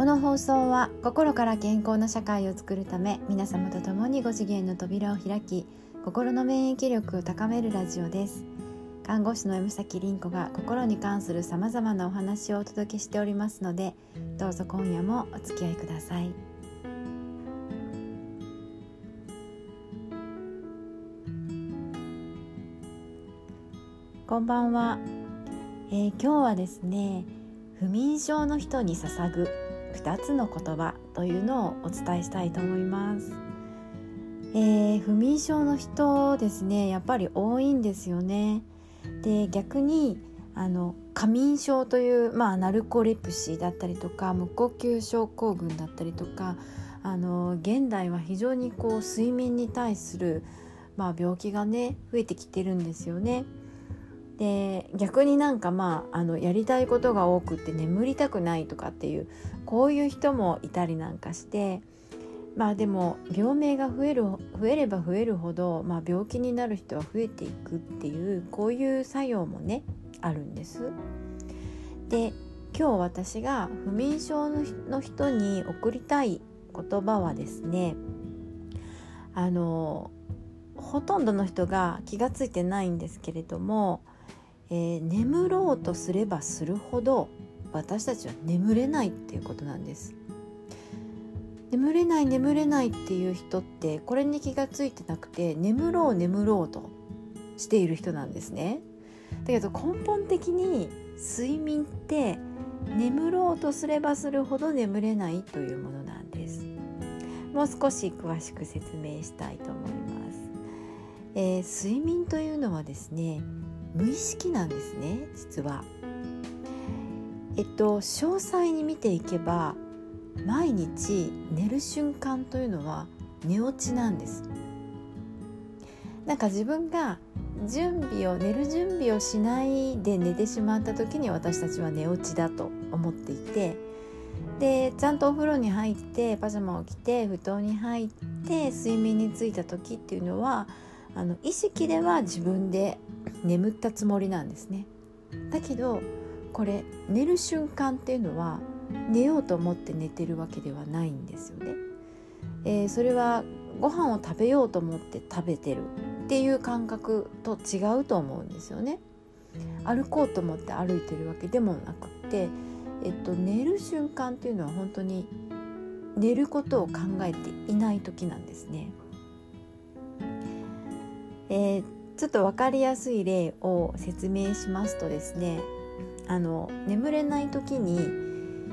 この放送は心から健康な社会を作るため皆様と共にご次元の扉を開き心の免疫力を高めるラジオです。看護師の山崎凛子が心に関するさまざまなお話をお届けしておりますのでどうぞ今夜もお付き合いください。こんばんは、えー、今日はですね不眠症の人に捧ぐ2つの言葉というのをお伝えしたいと思います、えー、不眠症の人ですね。やっぱり多いんですよね。で逆にあの過眠症という、まあ、ナルコレプシーだったりとか無呼吸症候群だったりとかあの現代は非常にこう睡眠に対する、まあ、病気がね増えてきてるんですよね。で逆になんかまああのやりたいことが多くって眠りたくないとかっていうこういう人もいたりなんかしてまあでも病名が増える増えれば増えるほど、まあ、病気になる人は増えていくっていうこういう作用もねあるんです。で今日私が不眠症の人に送りたい言葉はですねあのほとんどの人が気が付いてないんですけれどもえー、眠ろうとすればするほど私たちは眠れないっていうことなんです。眠れない眠れないっていう人ってこれに気が付いてなくて眠ろう眠ろうとしている人なんですね。だけど根本的に睡眠って眠ろうとすればするほど眠れないというものなんです。もう少し詳しく説明したいと思います、えー、睡眠というのはですね無意識なんですね実は。えっと詳細に見ていけば毎日寝る瞬間というのは寝落ちなんです。なんか自分が準備を寝る準備をしないで寝てしまった時に私たちは寝落ちだと思っていてでちゃんとお風呂に入ってパジャマを着て布団に入って睡眠についた時っていうのはあの意識では自分で眠ったつもりなんですね。だけどこれ寝る瞬間っていうのは寝ようと思って寝てるわけではないんですよね、えー、それはご飯を食べようと思って食べてるっていう感覚と違うと思うんですよね。歩こうと思って歩いてるわけでもなくってえっと寝る瞬間っていうのは本当に寝ることを考えていない時なんですね。えー、ちょっと分かりやすい例を説明しますとですねあの眠れない時に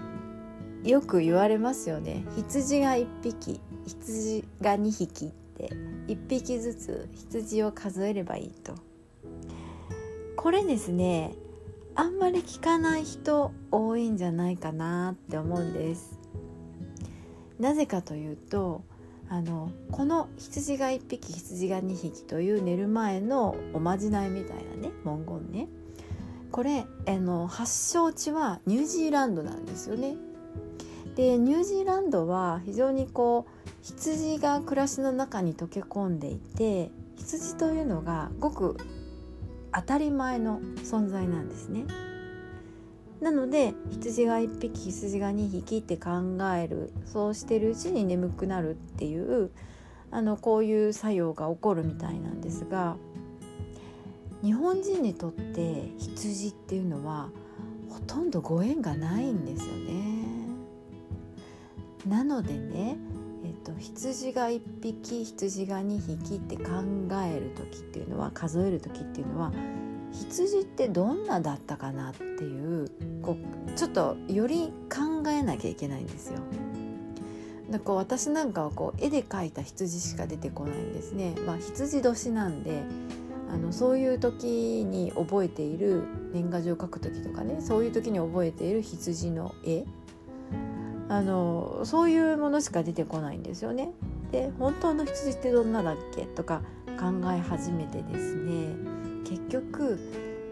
よく言われますよね。羊が1匹羊が2匹って1匹ずつ羊を数えればいいと。これですねあんまり聞かない人多いんじゃないかなって思うんです。なぜかというとあのこの羊が1匹羊が2匹という寝る前のおまじないみたいなね文言ねこれあの発祥地はニュージーランドなんですよね。でニュージーランドは非常にこう羊が暮らしの中に溶け込んでいて羊というのがごく当たり前の存在なんですね。なので羊が1匹羊が2匹って考えるそうしてるうちに眠くなるっていうあのこういう作用が起こるみたいなんですが日本人にとって羊っていうのはほとんどご縁がないんですよね。なのでね、えっと、羊が1匹羊が2匹って考える時っていうのは数える時っていうのは羊ってどんなだったかなっていうこうちょっとより考えなきゃいけないんですよ。だから私なんかはこう絵で描いた羊しか出てこないんですね。まあ、羊年なんであのそういう時に覚えている年賀状を書く時とかねそういう時に覚えている羊の絵あのそういうものしか出てこないんですよね。で本当の羊ってどんなだっけとか考え始めてですね結局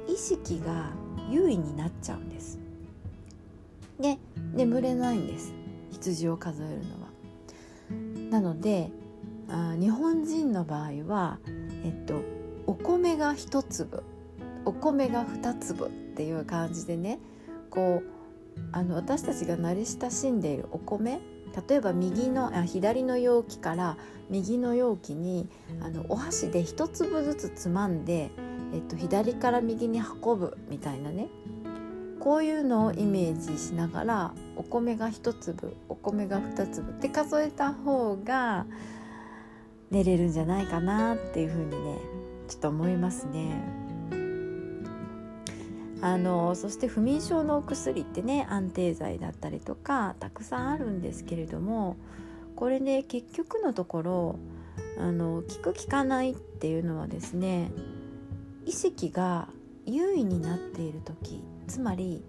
意識が優位になっちゃうんです。で眠れないんです。羊を数えるのは。なのであ日本人の場合はえっとお米が一粒。お米が二粒っていう感じでねこうあの私たちが慣れ親しんでいるお米。例えば右のあ左の容器から右の容器にあのお箸で一粒ずつつまんで、えっと、左から右に運ぶみたいなねこういうのをイメージしながらお米が一粒お米が二粒って数えた方が寝れるんじゃないかなっていうふうにねちょっと思いますね。あのそして不眠症のお薬ってね安定剤だったりとかたくさんあるんですけれどもこれね結局のところあの効く効かないっていうのはですね意識が優位になっている時つまり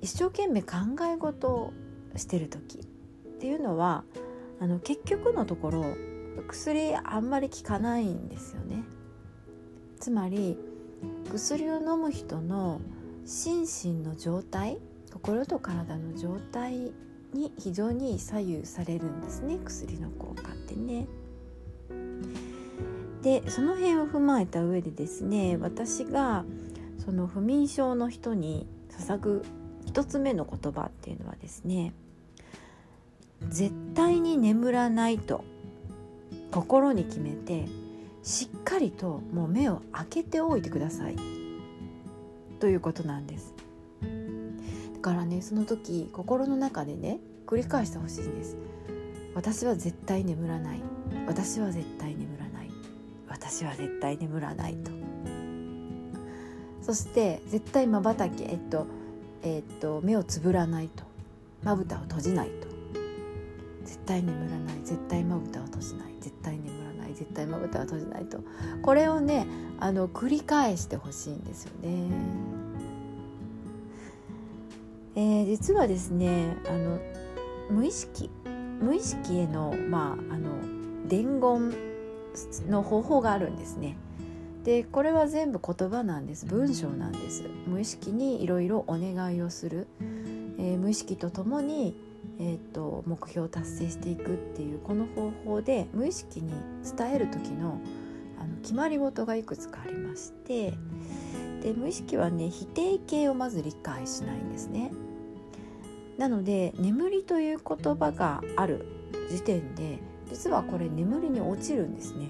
一生懸命考え事をしてる時っていうのはあの結局のところ薬あんまり効かないんですよね。つまり薬を飲む人の心身の状態心と体の状態に非常に左右されるんですね薬の効果ってね。でその辺を踏まえた上でですね私がその不眠症の人に捧ぐ一つ目の言葉っていうのはですね絶対に眠らないと心に決めてしっかりともう目を開けておいてください。ということなんです。だからねその時心の中でね繰り返してほしいんです。私は絶対眠らない。私は絶対眠らない。私は絶対眠らないと。そして絶対まばたきえっとえっと目をつぶらないと。まぶたを閉じないと。絶対眠らない。絶対まぶたを閉じない。絶対眠らない。絶対まぶたを閉じないと。これをねあの繰り返してほしいんですよね。えー、実はですねあの無意識無意識への,、まあ、あの伝言の方法があるんですね。でこれは全部言葉なんです文章なんです無意識にいろいろお願いをする、えー、無意識とともにえーと、目標を達成していくっていうこの方法で無意識に伝える時のあの決まり事がいくつかありましてで無意識はね否定形をまず理解しないんですね。なので眠りという言葉がある時点で実はこれ眠りに落ちるんですね。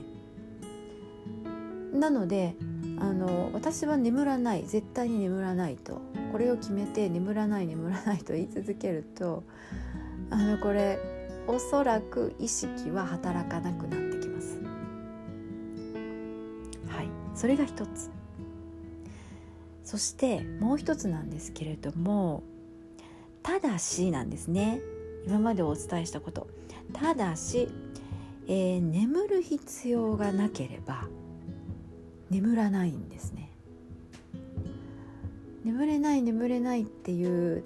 なのであの私は眠らない絶対に眠らないとこれを決めて眠らない眠らないと言い続けるとあのこれおそらく意識は働かなくなってきます。はいそれが一つそしてもう一つなんですけれどもただしなんですね今までお伝えしたことただし、えー、眠る必要がなければ眠らないんですね眠れない眠れないっていう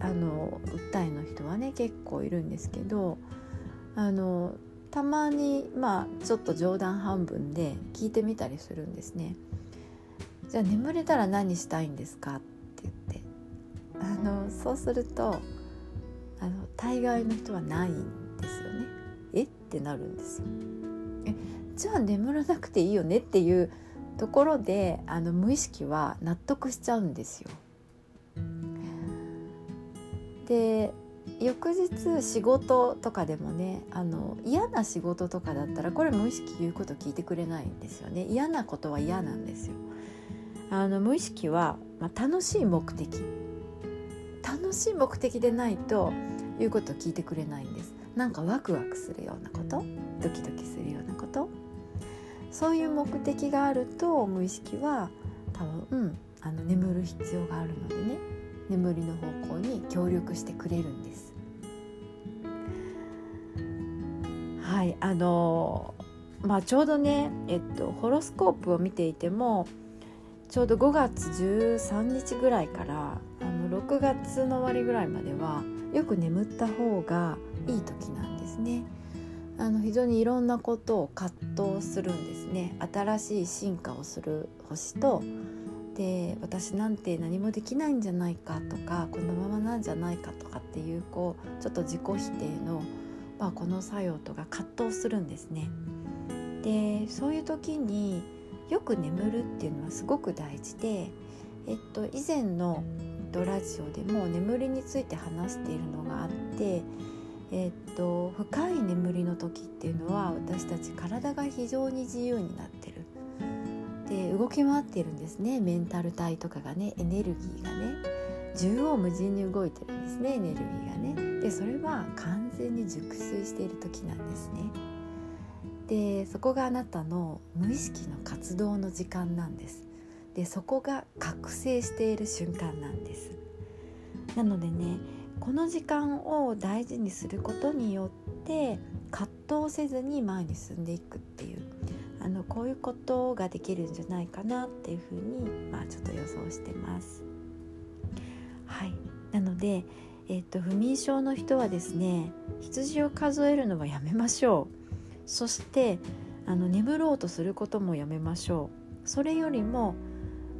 あの訴えの人はね結構いるんですけどあのたまにまあちょっと冗談半分で聞いてみたりするんですね。じゃあ眠れたら何したいんですかって言ってあのそうするとあの大概の人はないんですよね。え？ってなるんですよ。えじゃあ眠らなくていいよねっていうところであの無意識は納得しちゃうんですよ。で翌日仕事とかでもねあの嫌な仕事とかだったらこれ無意識言うこと聞いてくれないんですよね嫌なことは嫌なんですよ。あの無意識は、まあ、楽しい目的楽しい目的でないと言うこと聞いてくれないんですなんかワクワクするようなこと？ドキドキするようなこと？そういう目的があると無意識は多分、あの眠る必要があるのでね。眠りの方向に協力してくれるんです。はいあのまあ、ちょうどね、えっと、ホロスコープを見ていてもちょうど5月13日ぐらいからあの6月の終わりぐらいまではよく眠った方がいい時なんですね。あの非常にいろんなことを葛藤するんですね新しい進化をする星とで私なんて何もできないんじゃないかとかこのままなんじゃないかとかっていうこうちょっと自己否定の、まあ、この作用とか葛藤するんですね。でそういう時によく眠るっていうのはすごく大事で、えっと、以前のと、ラジオでも眠りについて話しているのがあって、え、っと深い眠りの時っていうのは私たち体が非常に自由になってる。で動き回ってるんですね。メンタル体とかがねエネルギーがね。縦横無尽に動いてるんですねエネルギーがね。でそれは完全に熟睡している時なんですね。でそこがあなたの無意識の活動の時間なんです。でそこが覚醒している瞬間なんです。なのでねこの時間を大事にすることによって葛藤せずに前に進んでいくっていうあのこういうことができるんじゃないかなっていうふうに、まあ、ちょっと予想してます。はい。なので、えーと、不眠症の人はですね羊を数えるのはやめましょう。そしてあの眠ろうとすることもやめましょう。それよりも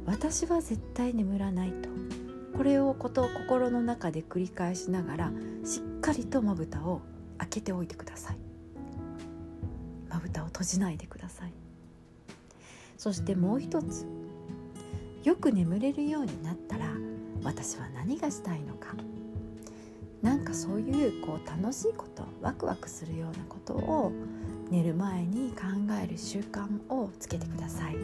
私は絶対眠らないと。これをこと心の中で繰り返しながらしっかりとまぶたを開けておいてください。まぶたを閉じないでください。そしてもう一つよく眠れるようになったら私は何がしたいのか。なんかそういうこう楽しいことワクワクするようなことを寝る前に考える習慣をつけてください。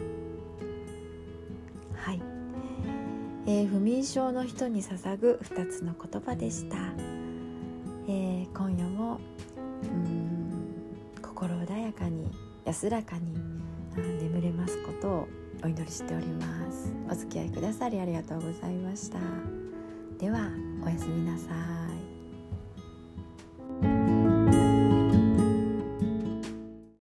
はい、えー、不眠症の人に捧ぐ2つの言葉でした、えー、今夜もうん心穏やかに安らかに眠れますことをお祈りしております。お付き合いくださりありがとうございました。ではおやすみなさい。